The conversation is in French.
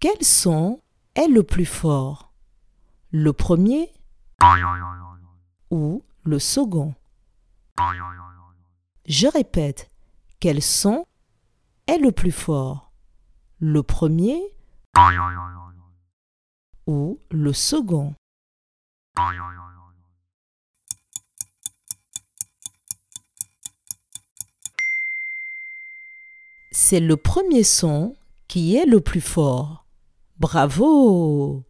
Quel son est le plus fort? Le premier ou le second? Je répète, quel son est le plus fort? Le premier ou le second? C'est le premier son qui est le plus fort. Bravo